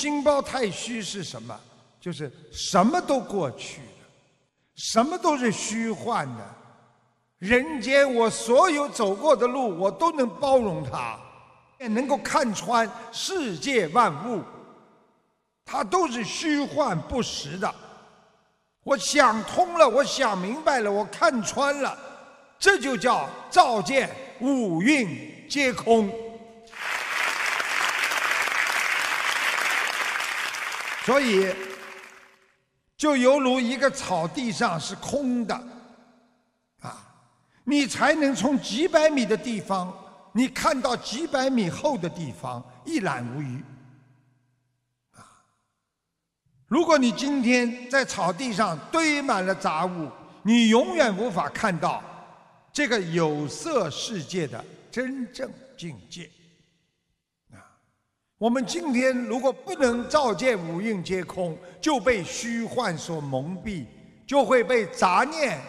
心包太虚是什么？就是什么都过去了，什么都是虚幻的。人间我所有走过的路，我都能包容它，也能够看穿世界万物，它都是虚幻不实的。我想通了，我想明白了，我看穿了，这就叫照见五蕴皆空。所以，就犹如一个草地上是空的，啊，你才能从几百米的地方，你看到几百米后的地方一览无余，啊，如果你今天在草地上堆满了杂物，你永远无法看到这个有色世界的真正境界。我们今天如果不能照见五蕴皆空，就被虚幻所蒙蔽，就会被杂念、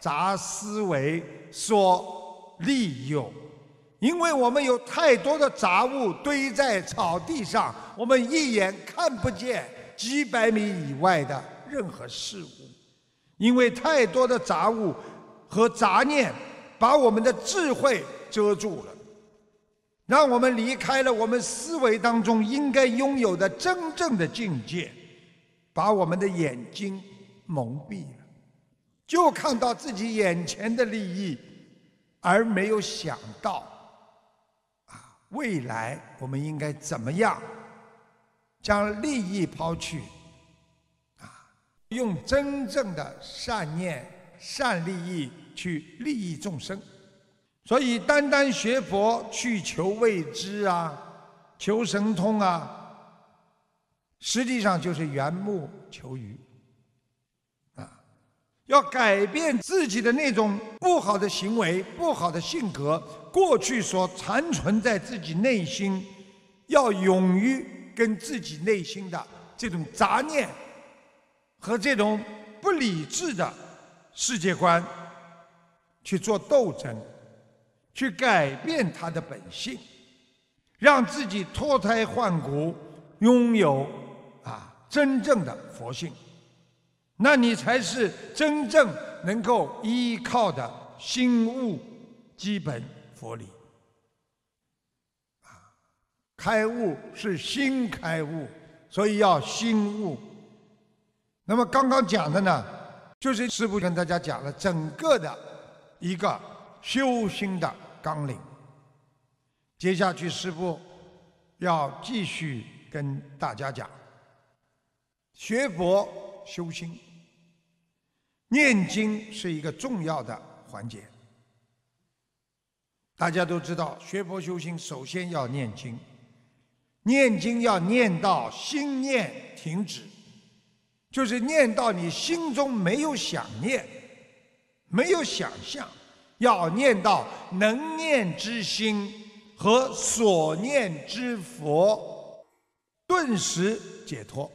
杂思维所利用。因为我们有太多的杂物堆在草地上，我们一眼看不见几百米以外的任何事物。因为太多的杂物和杂念，把我们的智慧遮住了。让我们离开了我们思维当中应该拥有的真正的境界，把我们的眼睛蒙蔽了，就看到自己眼前的利益，而没有想到，啊，未来我们应该怎么样将利益抛去，啊，用真正的善念、善利益去利益众生。所以，单单学佛去求未知啊，求神通啊，实际上就是缘木求鱼啊。要改变自己的那种不好的行为、不好的性格，过去所残存在自己内心，要勇于跟自己内心的这种杂念和这种不理智的世界观去做斗争。去改变他的本性，让自己脱胎换骨，拥有啊真正的佛性，那你才是真正能够依靠的心悟基本佛理。啊，开悟是心开悟，所以要心悟。那么刚刚讲的呢，就是师父跟大家讲了整个的一个修心的。纲领。接下去，师父要继续跟大家讲：学佛修心，念经是一个重要的环节。大家都知道，学佛修心首先要念经，念经要念到心念停止，就是念到你心中没有想念，没有想象。要念到能念之心和所念之佛，顿时解脱。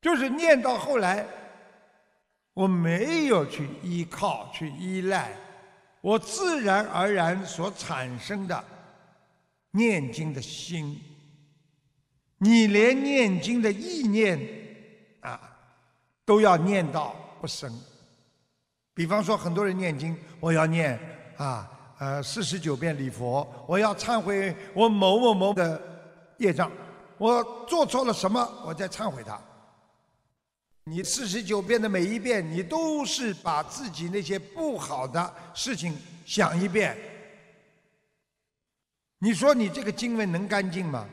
就是念到后来，我没有去依靠、去依赖，我自然而然所产生的念经的心，你连念经的意念啊，都要念到不生。比方说，很多人念经，我要念啊，呃，四十九遍礼佛，我要忏悔我某某某的业障，我做错了什么，我再忏悔他。你四十九遍的每一遍，你都是把自己那些不好的事情想一遍。你说你这个经文能干净吗？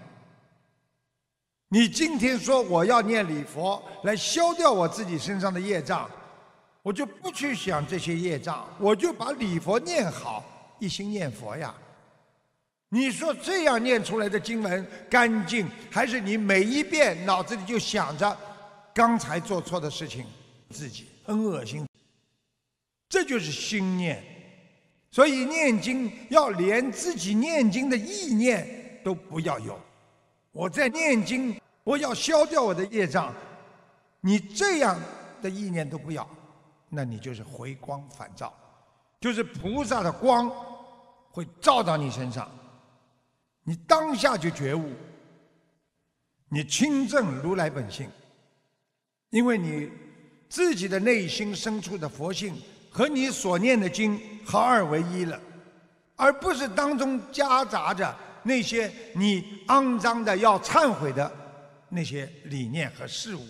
你今天说我要念礼佛来消掉我自己身上的业障。我就不去想这些业障，我就把礼佛念好，一心念佛呀。你说这样念出来的经文干净，还是你每一遍脑子里就想着刚才做错的事情，自己很恶心。这就是心念，所以念经要连自己念经的意念都不要有。我在念经，我要消掉我的业障，你这样的意念都不要。那你就是回光返照，就是菩萨的光会照到你身上，你当下就觉悟，你亲证如来本性，因为你自己的内心深处的佛性和你所念的经合二为一了，而不是当中夹杂着那些你肮脏的要忏悔的那些理念和事物。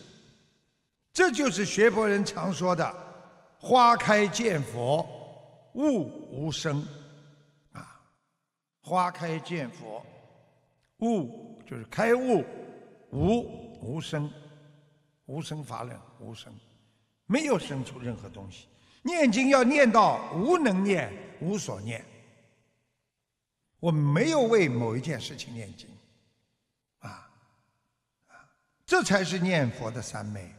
这就是学佛人常说的“花开见佛，悟无声”。啊，花开见佛，悟就是开悟，无无声，无声法忍，无声，没有生出任何东西。念经要念到无能念，无所念。我没有为某一件事情念经，啊啊，这才是念佛的三昧。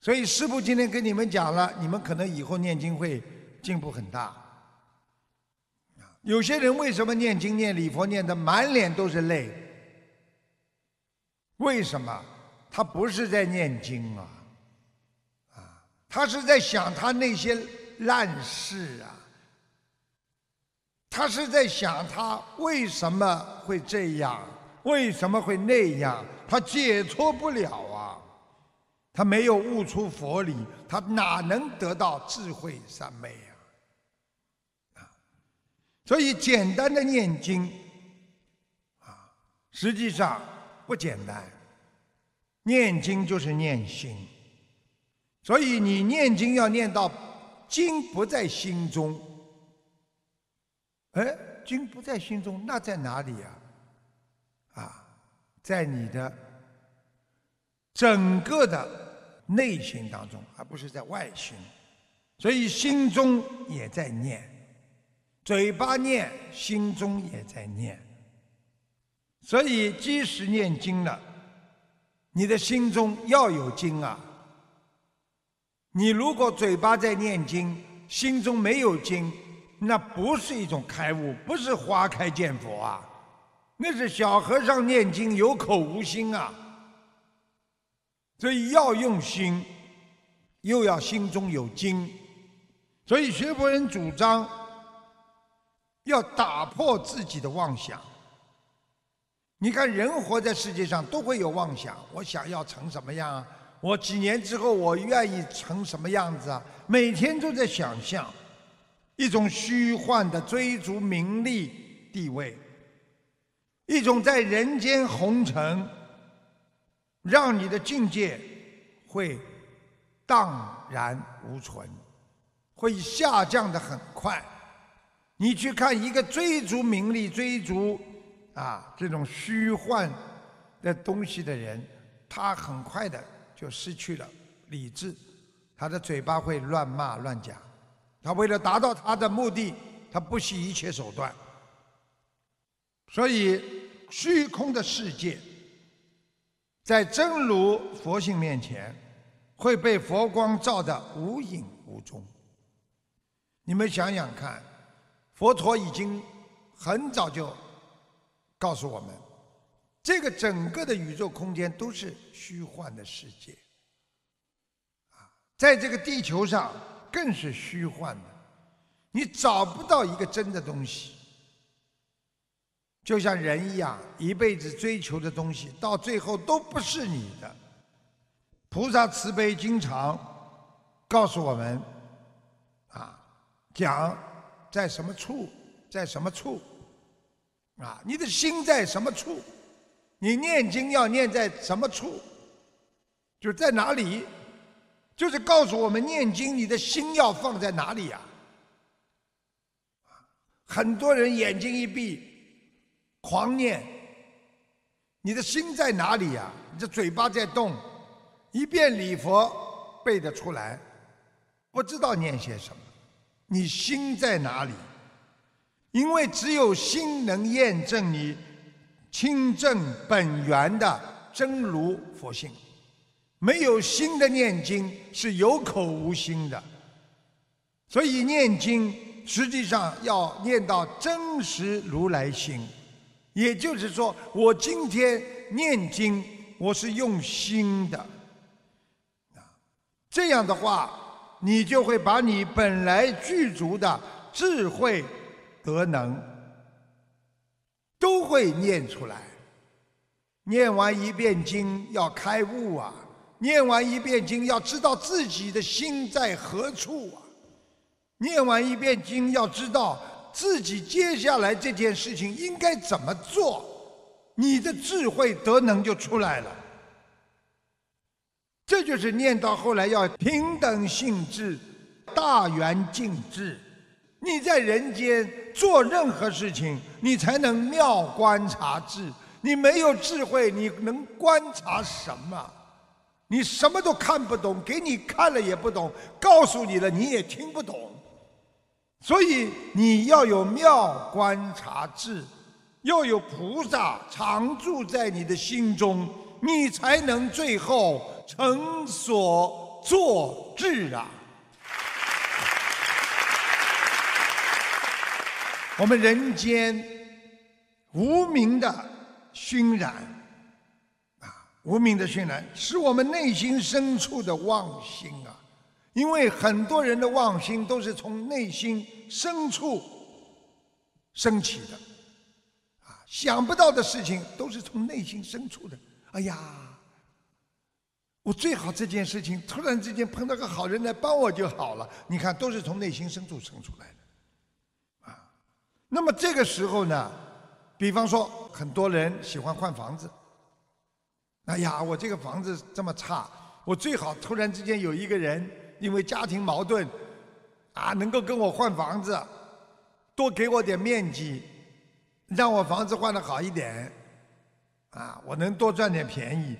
所以师父今天跟你们讲了，你们可能以后念经会进步很大。有些人为什么念经念礼佛念的满脸都是泪？为什么？他不是在念经啊，啊，他是在想他那些烂事啊，他是在想他为什么会这样，为什么会那样，他解脱不了。他没有悟出佛理，他哪能得到智慧三昧啊？啊，所以简单的念经，啊，实际上不简单。念经就是念心，所以你念经要念到经不在心中。哎，经不在心中，那在哪里呀？啊，在你的整个的。内心当中，而不是在外心，所以心中也在念，嘴巴念，心中也在念。所以即使念经了，你的心中要有经啊。你如果嘴巴在念经，心中没有经，那不是一种开悟，不是花开见佛啊，那是小和尚念经有口无心啊。所以要用心，又要心中有经，所以学佛人主张要打破自己的妄想。你看，人活在世界上都会有妄想，我想要成什么样啊？我几年之后我愿意成什么样子啊？每天都在想象一种虚幻的追逐名利地位，一种在人间红尘。让你的境界会荡然无存，会下降的很快。你去看一个追逐名利、追逐啊这种虚幻的东西的人，他很快的就失去了理智，他的嘴巴会乱骂乱讲，他为了达到他的目的，他不惜一切手段。所以，虚空的世界。在真如佛性面前，会被佛光照得无影无踪。你们想想看，佛陀已经很早就告诉我们，这个整个的宇宙空间都是虚幻的世界，啊，在这个地球上更是虚幻的，你找不到一个真的东西。就像人一样，一辈子追求的东西，到最后都不是你的。菩萨慈悲，经常告诉我们，啊，讲在什么处，在什么处，啊，你的心在什么处，你念经要念在什么处，就在哪里，就是告诉我们念经，你的心要放在哪里呀？很多人眼睛一闭。狂念，你的心在哪里呀？你的嘴巴在动，一遍礼佛背得出来，不知道念些什么。你心在哪里？因为只有心能验证你清正本源的真如佛性，没有心的念经是有口无心的。所以念经实际上要念到真实如来心。也就是说，我今天念经，我是用心的，啊，这样的话，你就会把你本来具足的智慧、德能，都会念出来。念完一遍经要开悟啊，念完一遍经要知道自己的心在何处啊，念完一遍经要知道自己接下来这件事情应该怎么做，你的智慧德能就出来了。这就是念到后来要平等性质、大圆净智。你在人间做任何事情，你才能妙观察智。你没有智慧，你能观察什么？你什么都看不懂，给你看了也不懂，告诉你了你也听不懂。所以你要有妙观察智，要有菩萨常住在你的心中，你才能最后。成所作智啊！我们人间无名的熏染啊，无名的熏染，是我们内心深处的妄心啊。因为很多人的妄心都是从内心深处升起的啊，想不到的事情都是从内心深处的。哎呀！我最好这件事情突然之间碰到个好人来帮我就好了。你看，都是从内心深处生出来的，啊。那么这个时候呢，比方说很多人喜欢换房子。哎呀，我这个房子这么差，我最好突然之间有一个人因为家庭矛盾，啊，能够跟我换房子，多给我点面积，让我房子换的好一点，啊，我能多赚点便宜。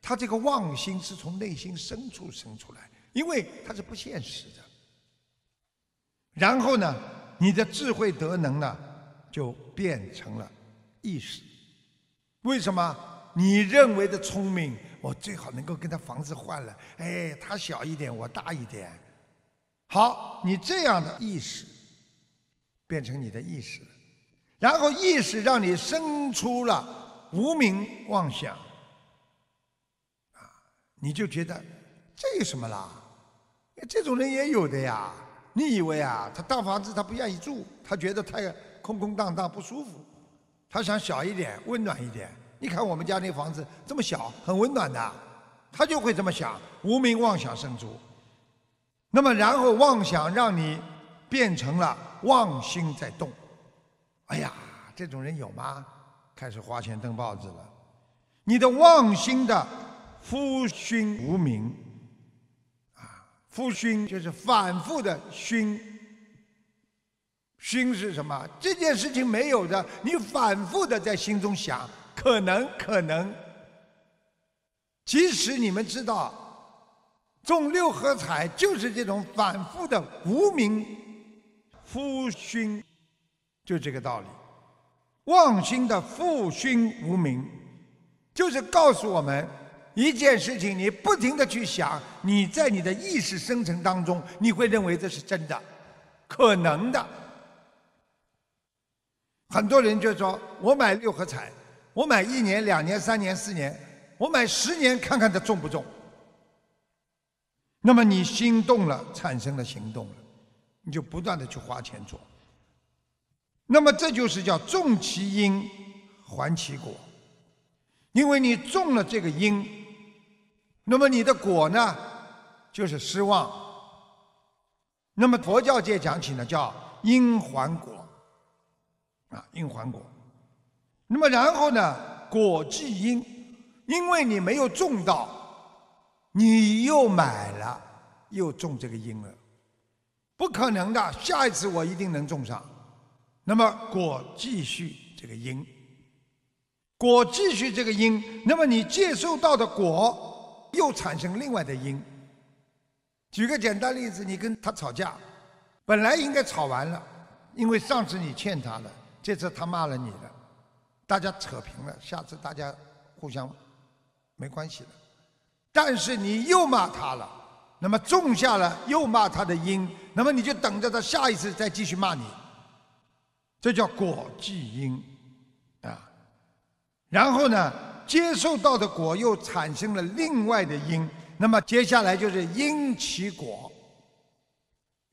他这个妄心是从内心深处生出来，因为它是不现实的。然后呢，你的智慧德能呢，就变成了意识。为什么？你认为的聪明，我最好能够跟他房子换了。哎，他小一点，我大一点。好，你这样的意识变成你的意识，然后意识让你生出了无名妄想。啊你就觉得这有什么啦？这种人也有的呀。你以为啊，他大房子他不愿意住，他觉得太空空荡荡不舒服，他想小一点、温暖一点。你看我们家那房子这么小，很温暖的，他就会这么想，无名妄想生出。那么然后妄想让你变成了妄心在动。哎呀，这种人有吗？开始花钱登报纸了。你的妄心的。夫熏无名，啊，夫熏就是反复的熏。熏是什么？这件事情没有的，你反复的在心中想，可能可能。即使你们知道中六合彩就是这种反复的无名夫熏，就这个道理。妄心的复熏无名，就是告诉我们。一件事情，你不停的去想，你在你的意识生成当中，你会认为这是真的，可能的。很多人就说：“我买六合彩，我买一年、两年、三年、四年，我买十年看看它中不中。”那么你心动了，产生了行动了，你就不断的去花钱做。那么这就是叫种其因，还其果，因为你种了这个因。那么你的果呢，就是失望。那么佛教界讲起呢，叫因还果，啊，因还果。那么然后呢，果即因，因为你没有种到，你又买了，又种这个因了，不可能的。下一次我一定能种上。那么果继续这个因，果继续这个因，那么你接受到的果。又产生另外的因。举个简单例子，你跟他吵架，本来应该吵完了，因为上次你欠他了，这次他骂了你了，大家扯平了，下次大家互相没关系了。但是你又骂他了，那么种下了又骂他的因，那么你就等着他下一次再继续骂你，这叫果即因啊。然后呢？接受到的果又产生了另外的因，那么接下来就是因起果。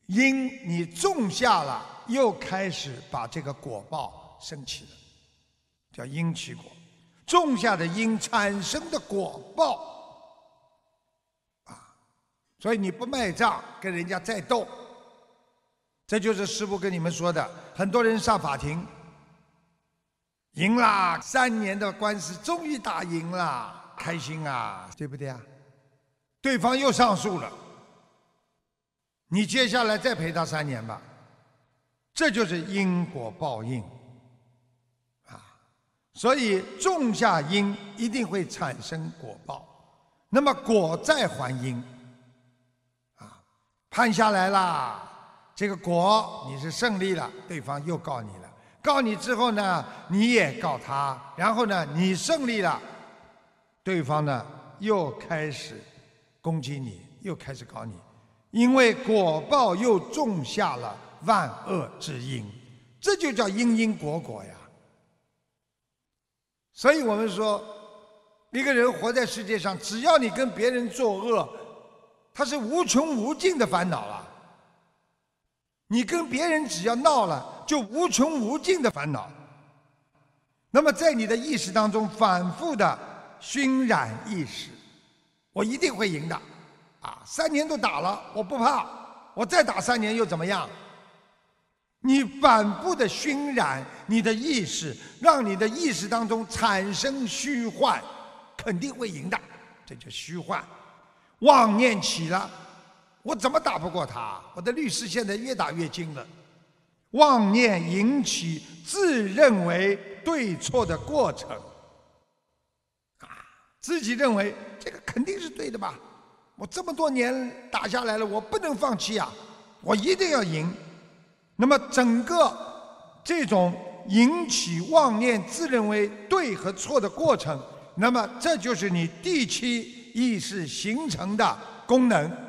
因你种下了，又开始把这个果报升起了，叫因起果。种下的因产生的果报，啊，所以你不卖账，跟人家再斗，这就是师父跟你们说的。很多人上法庭，赢啦，三年的官司终于打赢了，开心啊，对不对啊？对方又上诉了，你接下来再陪他三年吧，这就是因果报应。所以种下因，一定会产生果报。那么果再还因，啊，判下来啦，这个果你是胜利了，对方又告你了，告你之后呢，你也告他，然后呢，你胜利了，对方呢又开始攻击你，又开始告你，因为果报又种下了万恶之因，这就叫因因果果呀。所以我们说，一个人活在世界上，只要你跟别人作恶，他是无穷无尽的烦恼了。你跟别人只要闹了，就无穷无尽的烦恼。那么在你的意识当中反复的熏染意识，我一定会赢的，啊，三年都打了，我不怕，我再打三年又怎么样？你反复的熏染你的意识，让你的意识当中产生虚幻，肯定会赢的。这叫虚幻。妄念起了，我怎么打不过他？我的律师现在越打越精了。妄念引起自认为对错的过程，啊，自己认为这个肯定是对的吧？我这么多年打下来了，我不能放弃啊！我一定要赢。那么，整个这种引起妄念、自认为对和错的过程，那么这就是你第七意识形成的功能。